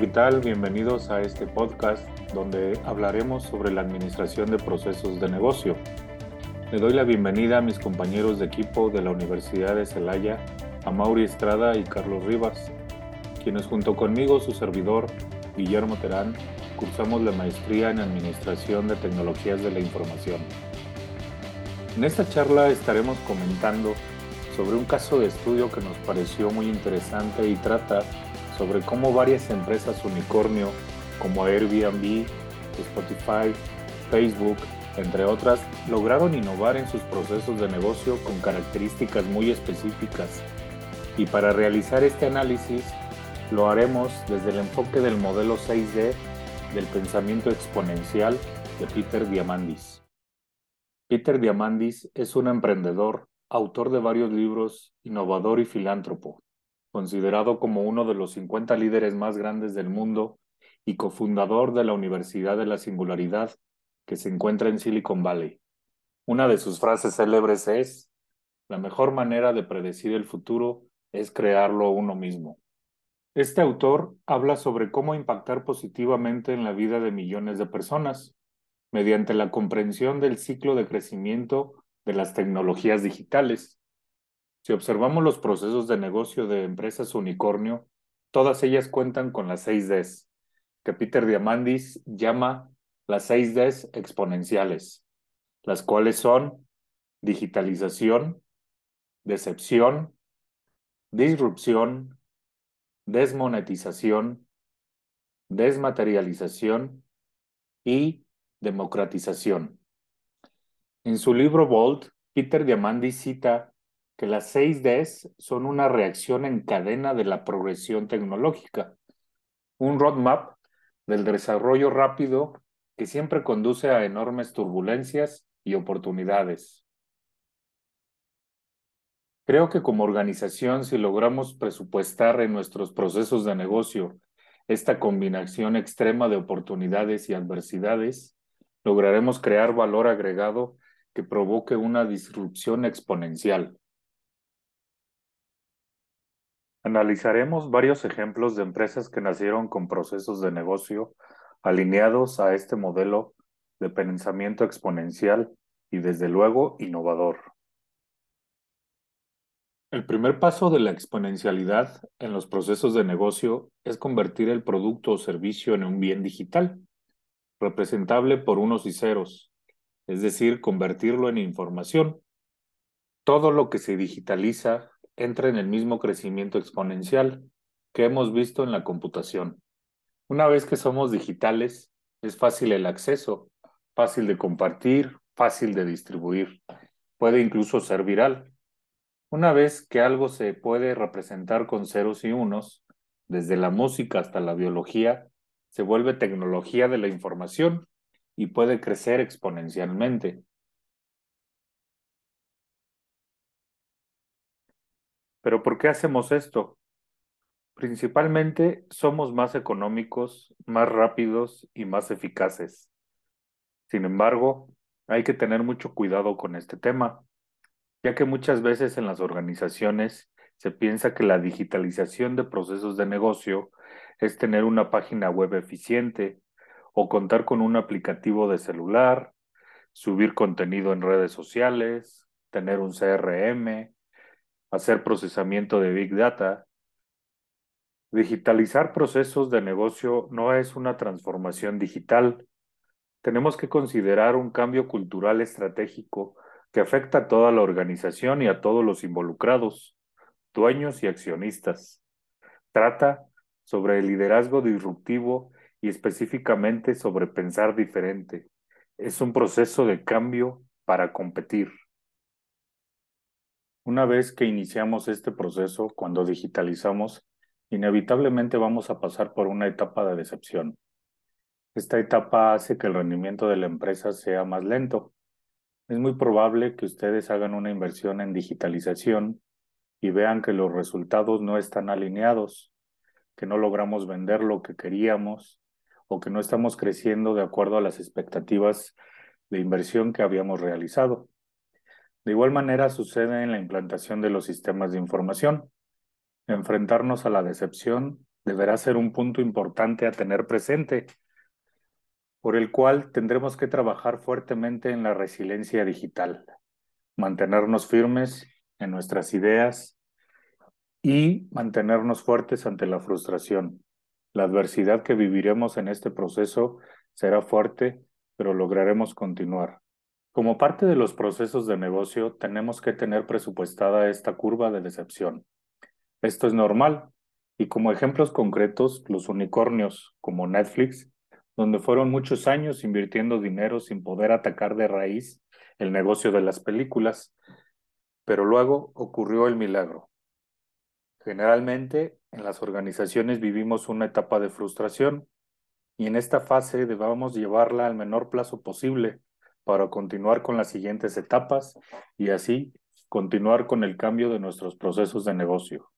¿qué tal? Bienvenidos a este podcast donde hablaremos sobre la administración de procesos de negocio. Le doy la bienvenida a mis compañeros de equipo de la Universidad de Celaya, a Mauri Estrada y Carlos Rivas, quienes junto conmigo, su servidor, Guillermo Terán, cursamos la maestría en Administración de Tecnologías de la Información. En esta charla estaremos comentando sobre un caso de estudio que nos pareció muy interesante y trata sobre cómo varias empresas unicornio como Airbnb, Spotify, Facebook, entre otras, lograron innovar en sus procesos de negocio con características muy específicas. Y para realizar este análisis, lo haremos desde el enfoque del modelo 6D del pensamiento exponencial de Peter Diamandis. Peter Diamandis es un emprendedor, autor de varios libros, innovador y filántropo considerado como uno de los 50 líderes más grandes del mundo y cofundador de la Universidad de la Singularidad que se encuentra en Silicon Valley. Una de sus frases célebres es, la mejor manera de predecir el futuro es crearlo uno mismo. Este autor habla sobre cómo impactar positivamente en la vida de millones de personas mediante la comprensión del ciclo de crecimiento de las tecnologías digitales si observamos los procesos de negocio de empresas unicornio, todas ellas cuentan con las 6 Ds, que Peter Diamandis llama las 6 Ds exponenciales, las cuales son digitalización, decepción, disrupción, desmonetización, desmaterialización y democratización. En su libro Bold, Peter Diamandis cita que las seis Ds son una reacción en cadena de la progresión tecnológica, un roadmap del desarrollo rápido que siempre conduce a enormes turbulencias y oportunidades. Creo que como organización, si logramos presupuestar en nuestros procesos de negocio esta combinación extrema de oportunidades y adversidades, lograremos crear valor agregado que provoque una disrupción exponencial. Analizaremos varios ejemplos de empresas que nacieron con procesos de negocio alineados a este modelo de pensamiento exponencial y desde luego innovador. El primer paso de la exponencialidad en los procesos de negocio es convertir el producto o servicio en un bien digital, representable por unos y ceros, es decir, convertirlo en información. Todo lo que se digitaliza entra en el mismo crecimiento exponencial que hemos visto en la computación. Una vez que somos digitales, es fácil el acceso, fácil de compartir, fácil de distribuir, puede incluso ser viral. Una vez que algo se puede representar con ceros y unos, desde la música hasta la biología, se vuelve tecnología de la información y puede crecer exponencialmente. Pero ¿por qué hacemos esto? Principalmente somos más económicos, más rápidos y más eficaces. Sin embargo, hay que tener mucho cuidado con este tema, ya que muchas veces en las organizaciones se piensa que la digitalización de procesos de negocio es tener una página web eficiente o contar con un aplicativo de celular, subir contenido en redes sociales, tener un CRM, hacer procesamiento de Big Data. Digitalizar procesos de negocio no es una transformación digital. Tenemos que considerar un cambio cultural estratégico que afecta a toda la organización y a todos los involucrados, dueños y accionistas. Trata sobre el liderazgo disruptivo y específicamente sobre pensar diferente. Es un proceso de cambio para competir. Una vez que iniciamos este proceso, cuando digitalizamos, inevitablemente vamos a pasar por una etapa de decepción. Esta etapa hace que el rendimiento de la empresa sea más lento. Es muy probable que ustedes hagan una inversión en digitalización y vean que los resultados no están alineados, que no logramos vender lo que queríamos o que no estamos creciendo de acuerdo a las expectativas de inversión que habíamos realizado. De igual manera sucede en la implantación de los sistemas de información. Enfrentarnos a la decepción deberá ser un punto importante a tener presente, por el cual tendremos que trabajar fuertemente en la resiliencia digital, mantenernos firmes en nuestras ideas y mantenernos fuertes ante la frustración. La adversidad que viviremos en este proceso será fuerte, pero lograremos continuar. Como parte de los procesos de negocio, tenemos que tener presupuestada esta curva de decepción. Esto es normal, y como ejemplos concretos, los unicornios como Netflix, donde fueron muchos años invirtiendo dinero sin poder atacar de raíz el negocio de las películas, pero luego ocurrió el milagro. Generalmente en las organizaciones vivimos una etapa de frustración y en esta fase debamos llevarla al menor plazo posible para continuar con las siguientes etapas y así continuar con el cambio de nuestros procesos de negocio.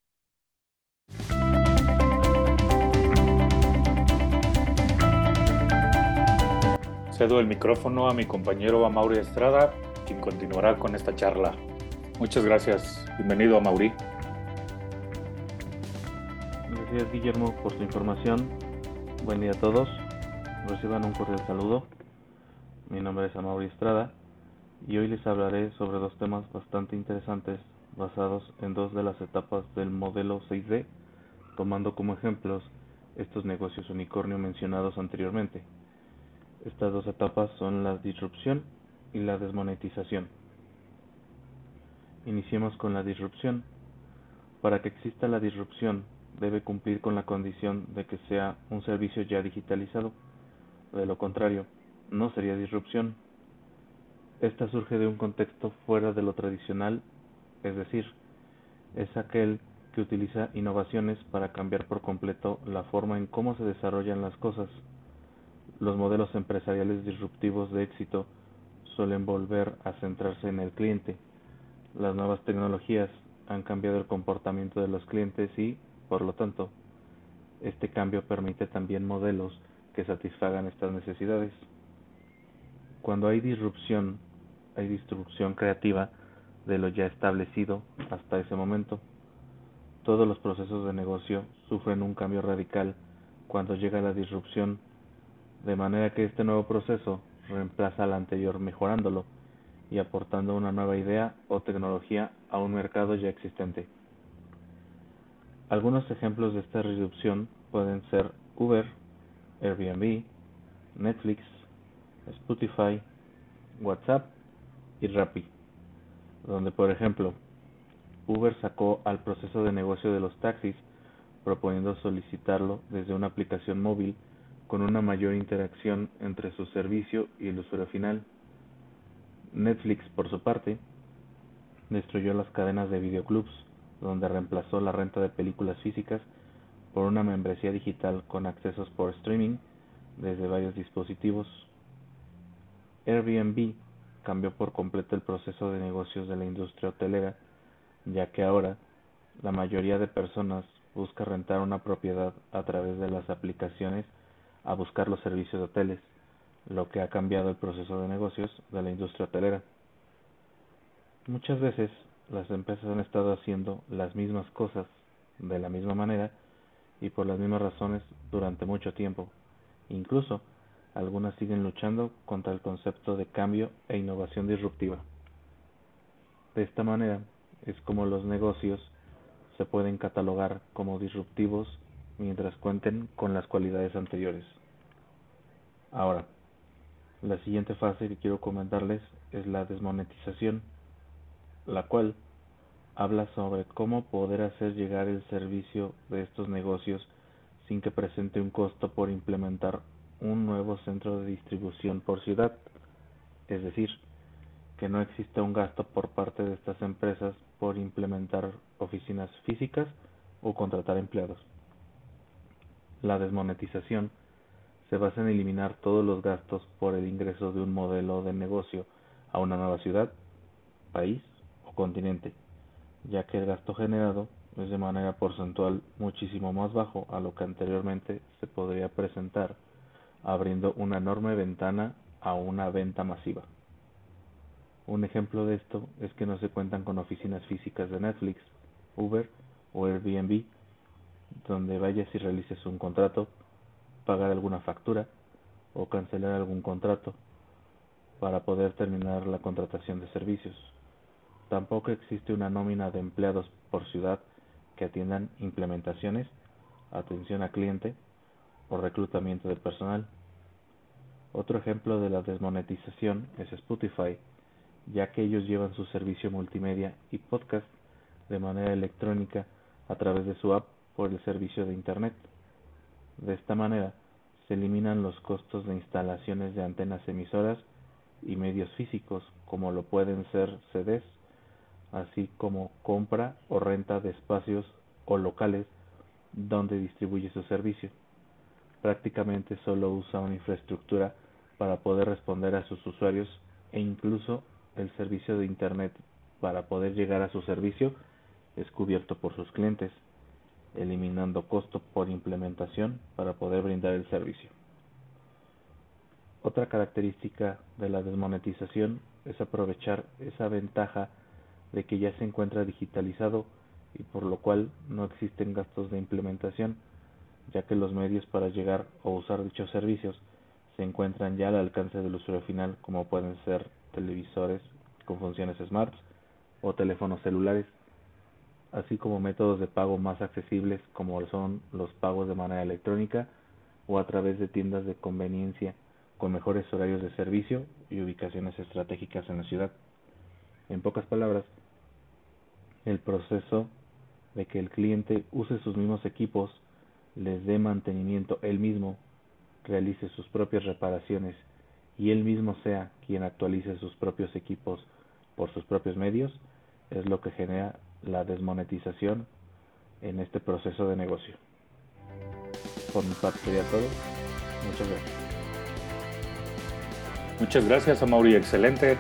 Cedo el micrófono a mi compañero Amaury Estrada, quien continuará con esta charla. Muchas gracias. Bienvenido, Amaury. Gracias, Guillermo, por su información. Buen día a todos. Reciban un cordial saludo. Mi nombre es Amaury Estrada y hoy les hablaré sobre dos temas bastante interesantes basados en dos de las etapas del modelo 6D, tomando como ejemplos estos negocios unicornio mencionados anteriormente. Estas dos etapas son la disrupción y la desmonetización. Iniciemos con la disrupción. Para que exista la disrupción, debe cumplir con la condición de que sea un servicio ya digitalizado. De lo contrario, no sería disrupción. Esta surge de un contexto fuera de lo tradicional, es decir, es aquel que utiliza innovaciones para cambiar por completo la forma en cómo se desarrollan las cosas. Los modelos empresariales disruptivos de éxito suelen volver a centrarse en el cliente. Las nuevas tecnologías han cambiado el comportamiento de los clientes y, por lo tanto, este cambio permite también modelos que satisfagan estas necesidades. Cuando hay disrupción, hay destrucción creativa de lo ya establecido hasta ese momento. Todos los procesos de negocio sufren un cambio radical cuando llega la disrupción, de manera que este nuevo proceso reemplaza al anterior mejorándolo y aportando una nueva idea o tecnología a un mercado ya existente. Algunos ejemplos de esta disrupción pueden ser Uber, Airbnb, Netflix, Spotify, WhatsApp y Rappi, donde por ejemplo Uber sacó al proceso de negocio de los taxis proponiendo solicitarlo desde una aplicación móvil con una mayor interacción entre su servicio y el usuario final. Netflix, por su parte, destruyó las cadenas de videoclubs, donde reemplazó la renta de películas físicas por una membresía digital con accesos por streaming desde varios dispositivos Airbnb cambió por completo el proceso de negocios de la industria hotelera, ya que ahora la mayoría de personas busca rentar una propiedad a través de las aplicaciones a buscar los servicios de hoteles, lo que ha cambiado el proceso de negocios de la industria hotelera. Muchas veces las empresas han estado haciendo las mismas cosas de la misma manera y por las mismas razones durante mucho tiempo. Incluso algunas siguen luchando contra el concepto de cambio e innovación disruptiva. De esta manera es como los negocios se pueden catalogar como disruptivos mientras cuenten con las cualidades anteriores. Ahora, la siguiente fase que quiero comentarles es la desmonetización, la cual habla sobre cómo poder hacer llegar el servicio de estos negocios sin que presente un costo por implementar un nuevo centro de distribución por ciudad, es decir, que no exista un gasto por parte de estas empresas por implementar oficinas físicas o contratar empleados. La desmonetización se basa en eliminar todos los gastos por el ingreso de un modelo de negocio a una nueva ciudad, país o continente, ya que el gasto generado es de manera porcentual muchísimo más bajo a lo que anteriormente se podría presentar abriendo una enorme ventana a una venta masiva. Un ejemplo de esto es que no se cuentan con oficinas físicas de Netflix, Uber o Airbnb donde vayas y realices un contrato, pagar alguna factura o cancelar algún contrato para poder terminar la contratación de servicios. Tampoco existe una nómina de empleados por ciudad que atiendan implementaciones, atención a cliente o reclutamiento de personal. Otro ejemplo de la desmonetización es Spotify, ya que ellos llevan su servicio multimedia y podcast de manera electrónica a través de su app por el servicio de Internet. De esta manera, se eliminan los costos de instalaciones de antenas emisoras y medios físicos, como lo pueden ser CDs, así como compra o renta de espacios o locales donde distribuye su servicio. Prácticamente solo usa una infraestructura para poder responder a sus usuarios e incluso el servicio de Internet para poder llegar a su servicio es cubierto por sus clientes, eliminando costo por implementación para poder brindar el servicio. Otra característica de la desmonetización es aprovechar esa ventaja de que ya se encuentra digitalizado y por lo cual no existen gastos de implementación, ya que los medios para llegar o usar dichos servicios se encuentran ya al alcance del usuario final, como pueden ser televisores con funciones smart o teléfonos celulares, así como métodos de pago más accesibles como son los pagos de manera electrónica o a través de tiendas de conveniencia con mejores horarios de servicio y ubicaciones estratégicas en la ciudad. En pocas palabras, el proceso de que el cliente use sus mismos equipos, les dé mantenimiento él mismo, realice sus propias reparaciones y él mismo sea quien actualice sus propios equipos por sus propios medios, es lo que genera la desmonetización en este proceso de negocio. Por mi parte sería todo. Muchas gracias. Muchas gracias, Mauri. Excelente.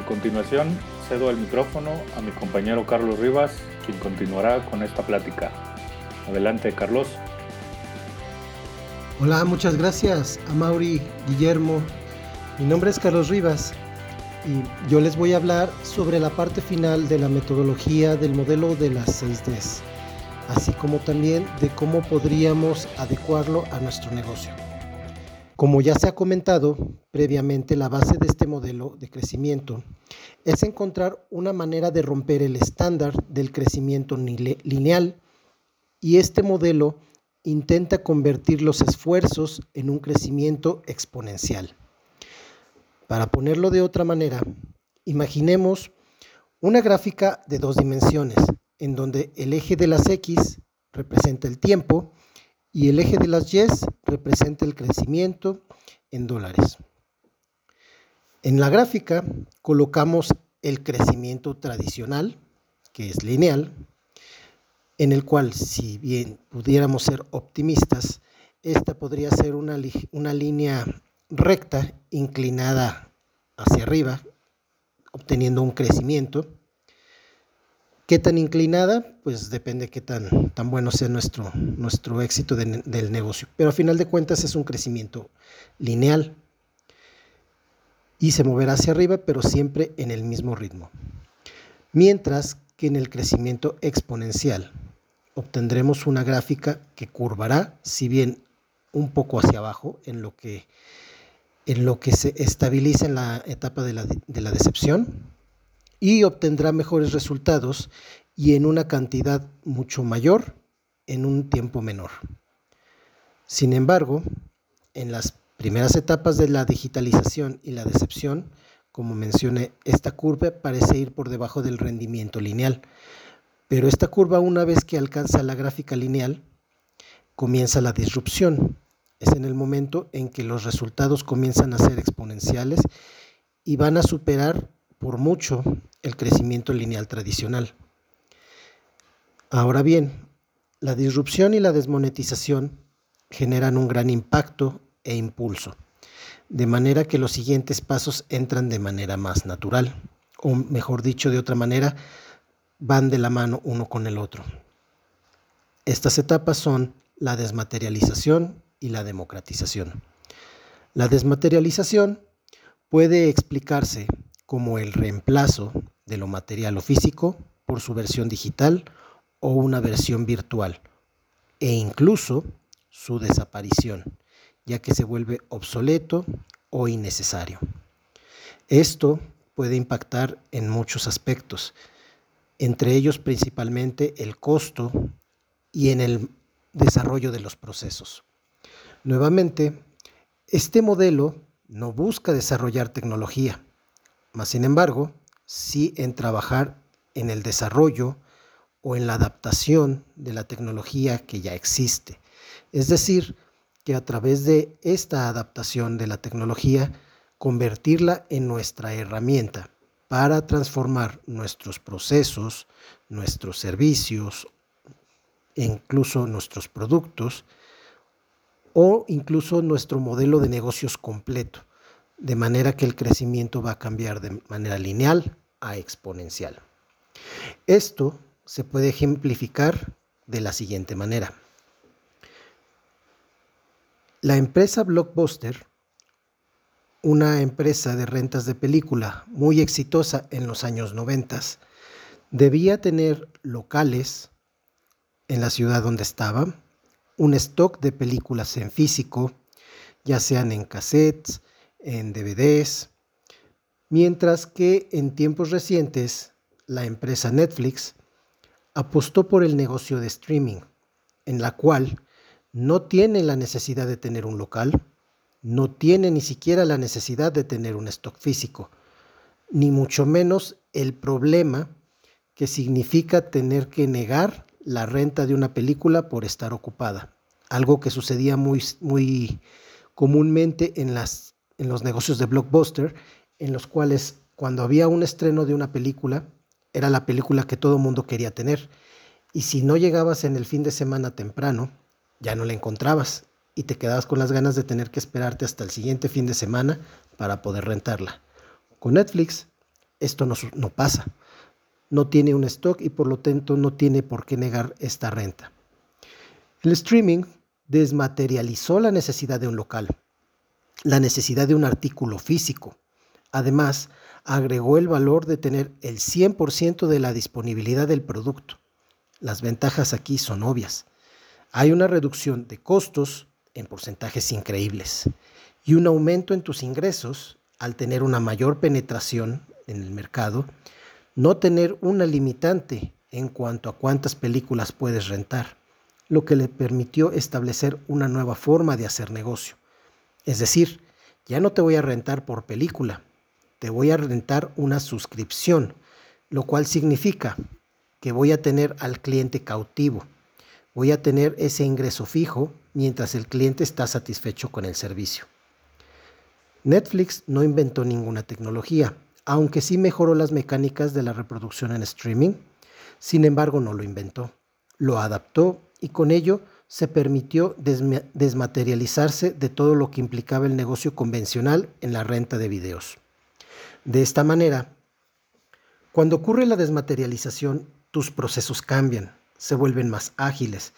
A continuación, cedo el micrófono a mi compañero Carlos Rivas, quien continuará con esta plática. Adelante, Carlos. Hola, muchas gracias a Mauri, Guillermo. Mi nombre es Carlos Rivas y yo les voy a hablar sobre la parte final de la metodología del modelo de las 6Ds, así como también de cómo podríamos adecuarlo a nuestro negocio. Como ya se ha comentado previamente, la base de este modelo de crecimiento es encontrar una manera de romper el estándar del crecimiento lineal y este modelo intenta convertir los esfuerzos en un crecimiento exponencial. Para ponerlo de otra manera, imaginemos una gráfica de dos dimensiones, en donde el eje de las X representa el tiempo y el eje de las Y representa el crecimiento en dólares. En la gráfica colocamos el crecimiento tradicional, que es lineal, en el cual si bien pudiéramos ser optimistas, esta podría ser una, una línea recta inclinada hacia arriba, obteniendo un crecimiento. ¿Qué tan inclinada? Pues depende qué tan, tan bueno sea nuestro, nuestro éxito del negocio. Pero a final de cuentas es un crecimiento lineal y se moverá hacia arriba, pero siempre en el mismo ritmo. Mientras que en el crecimiento exponencial obtendremos una gráfica que curvará, si bien un poco hacia abajo, en lo que en lo que se estabiliza en la etapa de la, de la decepción y obtendrá mejores resultados y en una cantidad mucho mayor en un tiempo menor. Sin embargo, en las primeras etapas de la digitalización y la decepción, como mencioné, esta curva parece ir por debajo del rendimiento lineal, pero esta curva una vez que alcanza la gráfica lineal, comienza la disrupción es en el momento en que los resultados comienzan a ser exponenciales y van a superar por mucho el crecimiento lineal tradicional. Ahora bien, la disrupción y la desmonetización generan un gran impacto e impulso, de manera que los siguientes pasos entran de manera más natural, o mejor dicho, de otra manera, van de la mano uno con el otro. Estas etapas son la desmaterialización y la democratización. La desmaterialización puede explicarse como el reemplazo de lo material o físico por su versión digital o una versión virtual e incluso su desaparición, ya que se vuelve obsoleto o innecesario. Esto puede impactar en muchos aspectos, entre ellos principalmente el costo y en el desarrollo de los procesos. Nuevamente, este modelo no busca desarrollar tecnología, mas sin embargo, sí en trabajar en el desarrollo o en la adaptación de la tecnología que ya existe. Es decir, que a través de esta adaptación de la tecnología, convertirla en nuestra herramienta para transformar nuestros procesos, nuestros servicios, incluso nuestros productos o incluso nuestro modelo de negocios completo, de manera que el crecimiento va a cambiar de manera lineal a exponencial. Esto se puede ejemplificar de la siguiente manera. La empresa Blockbuster, una empresa de rentas de película muy exitosa en los años 90, debía tener locales en la ciudad donde estaba, un stock de películas en físico, ya sean en cassettes, en DVDs, mientras que en tiempos recientes la empresa Netflix apostó por el negocio de streaming, en la cual no tiene la necesidad de tener un local, no tiene ni siquiera la necesidad de tener un stock físico, ni mucho menos el problema que significa tener que negar la renta de una película por estar ocupada, algo que sucedía muy, muy comúnmente en, las, en los negocios de blockbuster, en los cuales cuando había un estreno de una película, era la película que todo mundo quería tener, y si no llegabas en el fin de semana temprano, ya no la encontrabas y te quedabas con las ganas de tener que esperarte hasta el siguiente fin de semana para poder rentarla. Con Netflix esto no, no pasa. No tiene un stock y por lo tanto no tiene por qué negar esta renta. El streaming desmaterializó la necesidad de un local, la necesidad de un artículo físico. Además, agregó el valor de tener el 100% de la disponibilidad del producto. Las ventajas aquí son obvias hay una reducción de costos en porcentajes increíbles y un aumento en tus ingresos al tener una mayor penetración en el mercado, no tener una limitante en cuanto a cuántas películas puedes rentar, lo que le permitió establecer una nueva forma de hacer negocio. Es decir, ya no te voy a rentar por película, te voy a rentar una suscripción, lo cual significa que voy a tener al cliente cautivo voy a tener ese ingreso fijo mientras el cliente está satisfecho con el servicio. Netflix no inventó ninguna tecnología, aunque sí mejoró las mecánicas de la reproducción en streaming. Sin embargo, no lo inventó, lo adaptó y con ello se permitió desmaterializarse de todo lo que implicaba el negocio convencional en la renta de videos. De esta manera, cuando ocurre la desmaterialización, tus procesos cambian, se vuelven más ágiles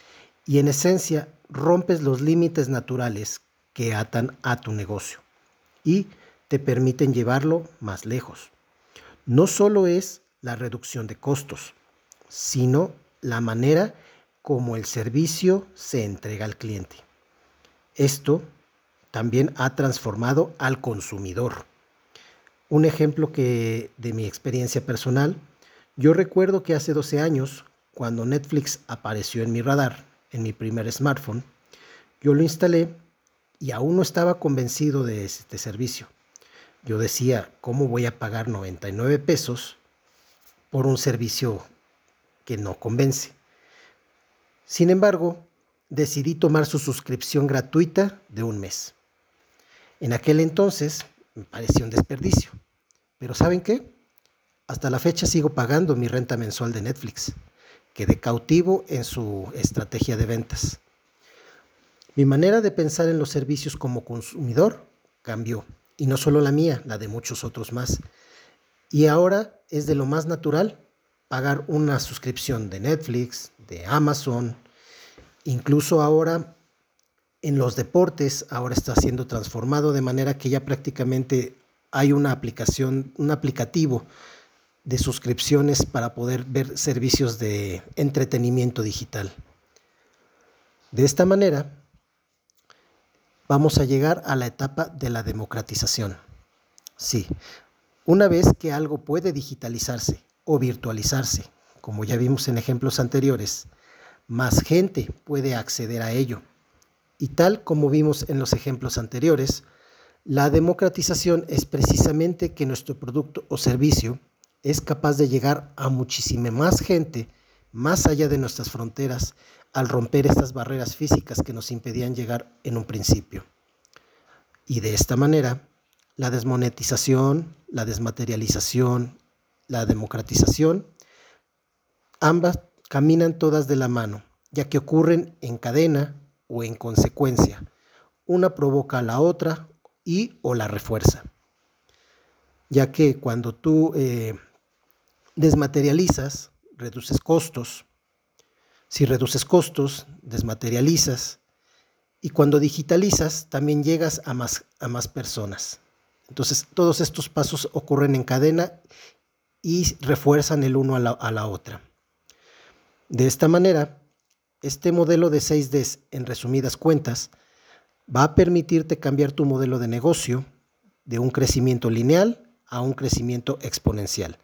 y en esencia rompes los límites naturales que atan a tu negocio y te permiten llevarlo más lejos. No solo es la reducción de costos, sino la manera como el servicio se entrega al cliente. Esto también ha transformado al consumidor. Un ejemplo que de mi experiencia personal, yo recuerdo que hace 12 años cuando Netflix apareció en mi radar, en mi primer smartphone, yo lo instalé y aún no estaba convencido de este servicio. Yo decía, ¿cómo voy a pagar 99 pesos por un servicio que no convence? Sin embargo, decidí tomar su suscripción gratuita de un mes. En aquel entonces me pareció un desperdicio. Pero ¿saben qué? Hasta la fecha sigo pagando mi renta mensual de Netflix quedé cautivo en su estrategia de ventas. Mi manera de pensar en los servicios como consumidor cambió, y no solo la mía, la de muchos otros más. Y ahora es de lo más natural pagar una suscripción de Netflix, de Amazon, incluso ahora en los deportes, ahora está siendo transformado de manera que ya prácticamente hay una aplicación, un aplicativo de suscripciones para poder ver servicios de entretenimiento digital. De esta manera, vamos a llegar a la etapa de la democratización. Sí, una vez que algo puede digitalizarse o virtualizarse, como ya vimos en ejemplos anteriores, más gente puede acceder a ello. Y tal como vimos en los ejemplos anteriores, la democratización es precisamente que nuestro producto o servicio es capaz de llegar a muchísima más gente más allá de nuestras fronteras al romper estas barreras físicas que nos impedían llegar en un principio. Y de esta manera, la desmonetización, la desmaterialización, la democratización, ambas caminan todas de la mano, ya que ocurren en cadena o en consecuencia. Una provoca a la otra y o la refuerza. Ya que cuando tú eh, desmaterializas, reduces costos. Si reduces costos, desmaterializas. Y cuando digitalizas, también llegas a más, a más personas. Entonces, todos estos pasos ocurren en cadena y refuerzan el uno a la, a la otra. De esta manera, este modelo de 6D, en resumidas cuentas, va a permitirte cambiar tu modelo de negocio de un crecimiento lineal a un crecimiento exponencial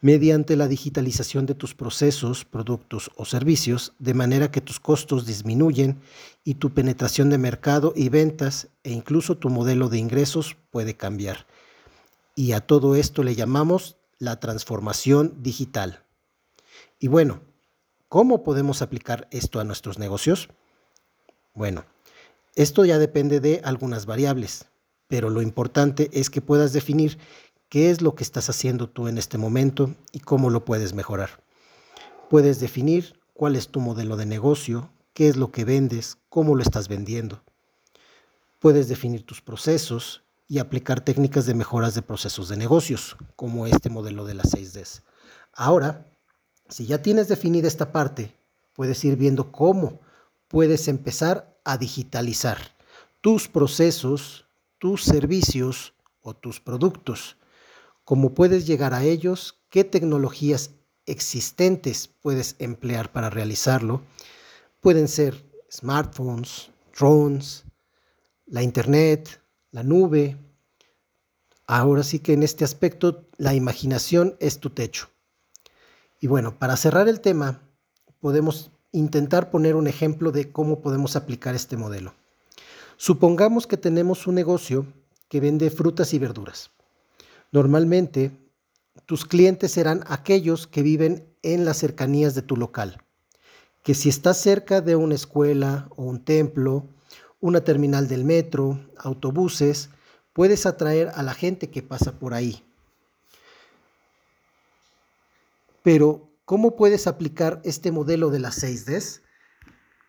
mediante la digitalización de tus procesos, productos o servicios, de manera que tus costos disminuyen y tu penetración de mercado y ventas e incluso tu modelo de ingresos puede cambiar. Y a todo esto le llamamos la transformación digital. Y bueno, ¿cómo podemos aplicar esto a nuestros negocios? Bueno, esto ya depende de algunas variables, pero lo importante es que puedas definir qué es lo que estás haciendo tú en este momento y cómo lo puedes mejorar. Puedes definir cuál es tu modelo de negocio, qué es lo que vendes, cómo lo estás vendiendo. Puedes definir tus procesos y aplicar técnicas de mejoras de procesos de negocios, como este modelo de las 6Ds. Ahora, si ya tienes definida esta parte, puedes ir viendo cómo puedes empezar a digitalizar tus procesos, tus servicios o tus productos cómo puedes llegar a ellos, qué tecnologías existentes puedes emplear para realizarlo. Pueden ser smartphones, drones, la internet, la nube. Ahora sí que en este aspecto la imaginación es tu techo. Y bueno, para cerrar el tema, podemos intentar poner un ejemplo de cómo podemos aplicar este modelo. Supongamos que tenemos un negocio que vende frutas y verduras. Normalmente, tus clientes serán aquellos que viven en las cercanías de tu local. Que si estás cerca de una escuela o un templo, una terminal del metro, autobuses, puedes atraer a la gente que pasa por ahí. Pero, ¿cómo puedes aplicar este modelo de las 6Ds?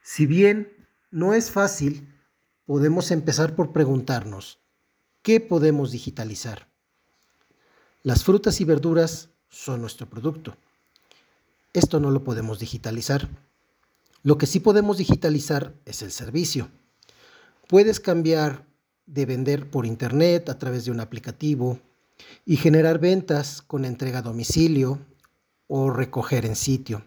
Si bien no es fácil, podemos empezar por preguntarnos, ¿qué podemos digitalizar? Las frutas y verduras son nuestro producto. Esto no lo podemos digitalizar. Lo que sí podemos digitalizar es el servicio. Puedes cambiar de vender por internet a través de un aplicativo y generar ventas con entrega a domicilio o recoger en sitio.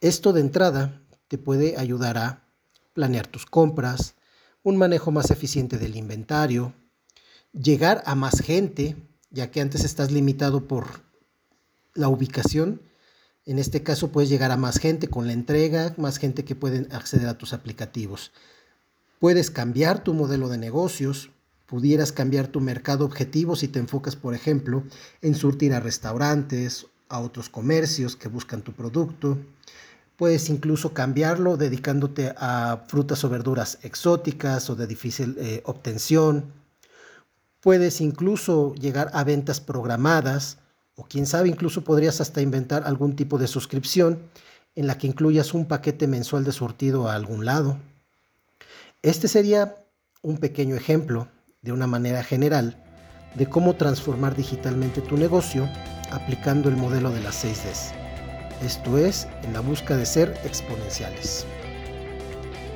Esto de entrada te puede ayudar a planear tus compras, un manejo más eficiente del inventario, llegar a más gente ya que antes estás limitado por la ubicación. En este caso puedes llegar a más gente con la entrega, más gente que puede acceder a tus aplicativos. Puedes cambiar tu modelo de negocios, pudieras cambiar tu mercado objetivo si te enfocas, por ejemplo, en surtir a restaurantes, a otros comercios que buscan tu producto. Puedes incluso cambiarlo dedicándote a frutas o verduras exóticas o de difícil eh, obtención Puedes incluso llegar a ventas programadas o quién sabe, incluso podrías hasta inventar algún tipo de suscripción en la que incluyas un paquete mensual de surtido a algún lado. Este sería un pequeño ejemplo, de una manera general, de cómo transformar digitalmente tu negocio aplicando el modelo de las 6Ds. Esto es, en la busca de ser exponenciales.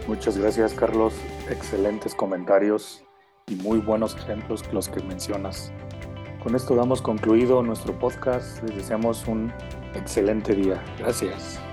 Muchas gracias Carlos, excelentes comentarios y muy buenos ejemplos los que mencionas. Con esto damos concluido nuestro podcast. Les deseamos un excelente día. Gracias.